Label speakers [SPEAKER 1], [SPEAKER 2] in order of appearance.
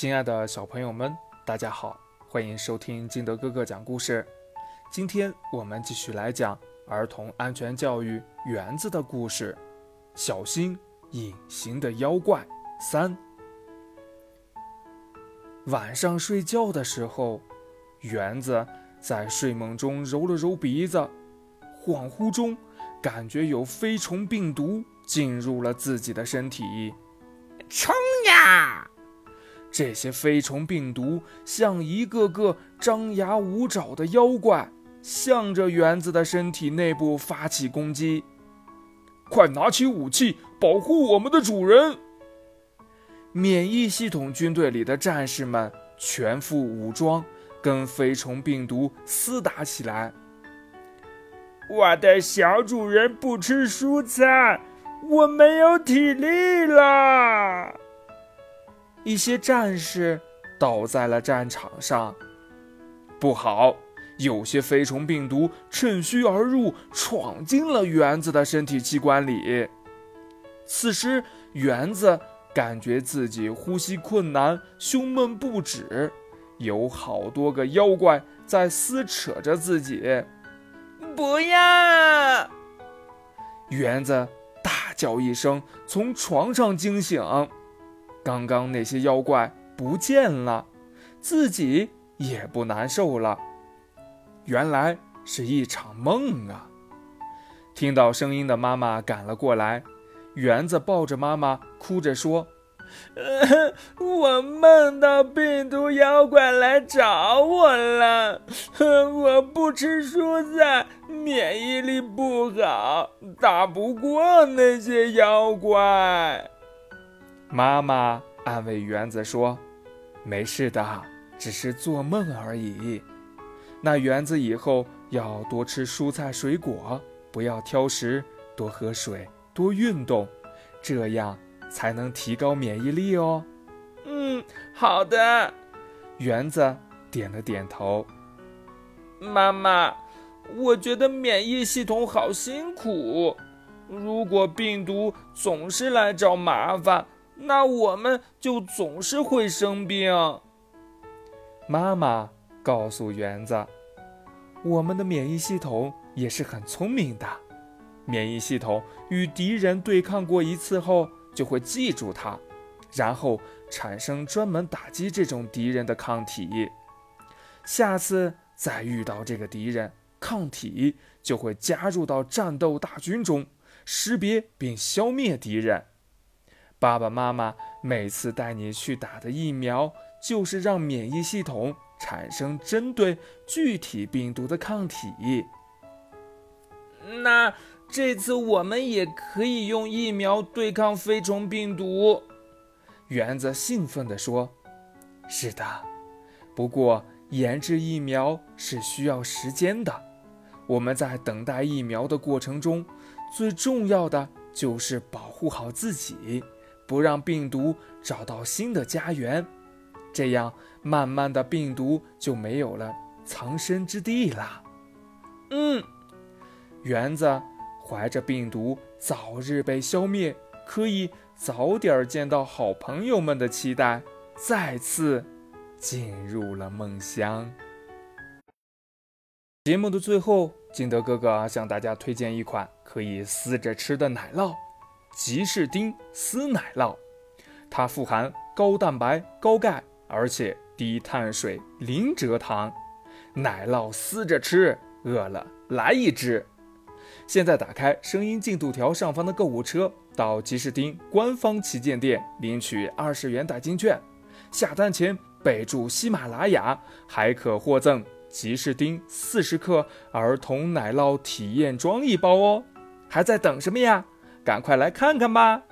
[SPEAKER 1] 亲爱的小朋友们，大家好，欢迎收听金德哥哥讲故事。今天我们继续来讲儿童安全教育园子的故事，小心隐形的妖怪三。晚上睡觉的时候，园子在睡梦中揉了揉鼻子，恍惚中感觉有飞虫病毒进入了自己的身体，
[SPEAKER 2] 冲呀！
[SPEAKER 1] 这些飞虫病毒像一个个张牙舞爪的妖怪，向着园子的身体内部发起攻击。快拿起武器，保护我们的主人！免疫系统军队里的战士们全副武装，跟飞虫病毒厮打起来。
[SPEAKER 2] 我的小主人不吃蔬菜，我没有体力了。
[SPEAKER 1] 一些战士倒在了战场上，不好！有些飞虫病毒趁虚而入，闯进了园子的身体器官里。此时，园子感觉自己呼吸困难，胸闷不止，有好多个妖怪在撕扯着自己。
[SPEAKER 2] 不要！
[SPEAKER 1] 园子大叫一声，从床上惊醒。刚刚那些妖怪不见了，自己也不难受了。原来是一场梦啊！听到声音的妈妈赶了过来，园子抱着妈妈，哭着说：“
[SPEAKER 2] 我梦到病毒妖怪来找我了，我不吃蔬菜，免疫力不好，打不过那些妖怪。”
[SPEAKER 1] 妈妈安慰园子说：“没事的，只是做梦而已。那园子以后要多吃蔬菜水果，不要挑食，多喝水，多运动，这样才能提高免疫力哦。”“
[SPEAKER 2] 嗯，好的。”
[SPEAKER 1] 园子点了点头。
[SPEAKER 2] 妈妈，我觉得免疫系统好辛苦，如果病毒总是来找麻烦。那我们就总是会生病。
[SPEAKER 1] 妈妈告诉园子：“我们的免疫系统也是很聪明的，免疫系统与敌人对抗过一次后，就会记住它，然后产生专门打击这种敌人的抗体。下次再遇到这个敌人，抗体就会加入到战斗大军中，识别并消灭敌人。”爸爸妈妈每次带你去打的疫苗，就是让免疫系统产生针对具体病毒的抗体。
[SPEAKER 2] 那这次我们也可以用疫苗对抗飞虫病毒。
[SPEAKER 1] 园子兴奋地说：“是的，不过研制疫苗是需要时间的。我们在等待疫苗的过程中，最重要的就是保护好自己。”不让病毒找到新的家园，这样慢慢的病毒就没有了藏身之地啦。
[SPEAKER 2] 嗯，
[SPEAKER 1] 园子怀着病毒早日被消灭，可以早点见到好朋友们的期待，再次进入了梦乡。节目的最后，金德哥哥向大家推荐一款可以撕着吃的奶酪。吉士丁丝奶酪，它富含高蛋白、高钙，而且低碳水、零蔗糖。奶酪撕着吃，饿了来一只。现在打开声音进度条上方的购物车，到吉士丁官方旗舰店领取二十元代金券。下单前备注喜马拉雅，还可获赠吉士丁四十克儿童奶酪体验装一包哦。还在等什么呀？赶快来看看吧！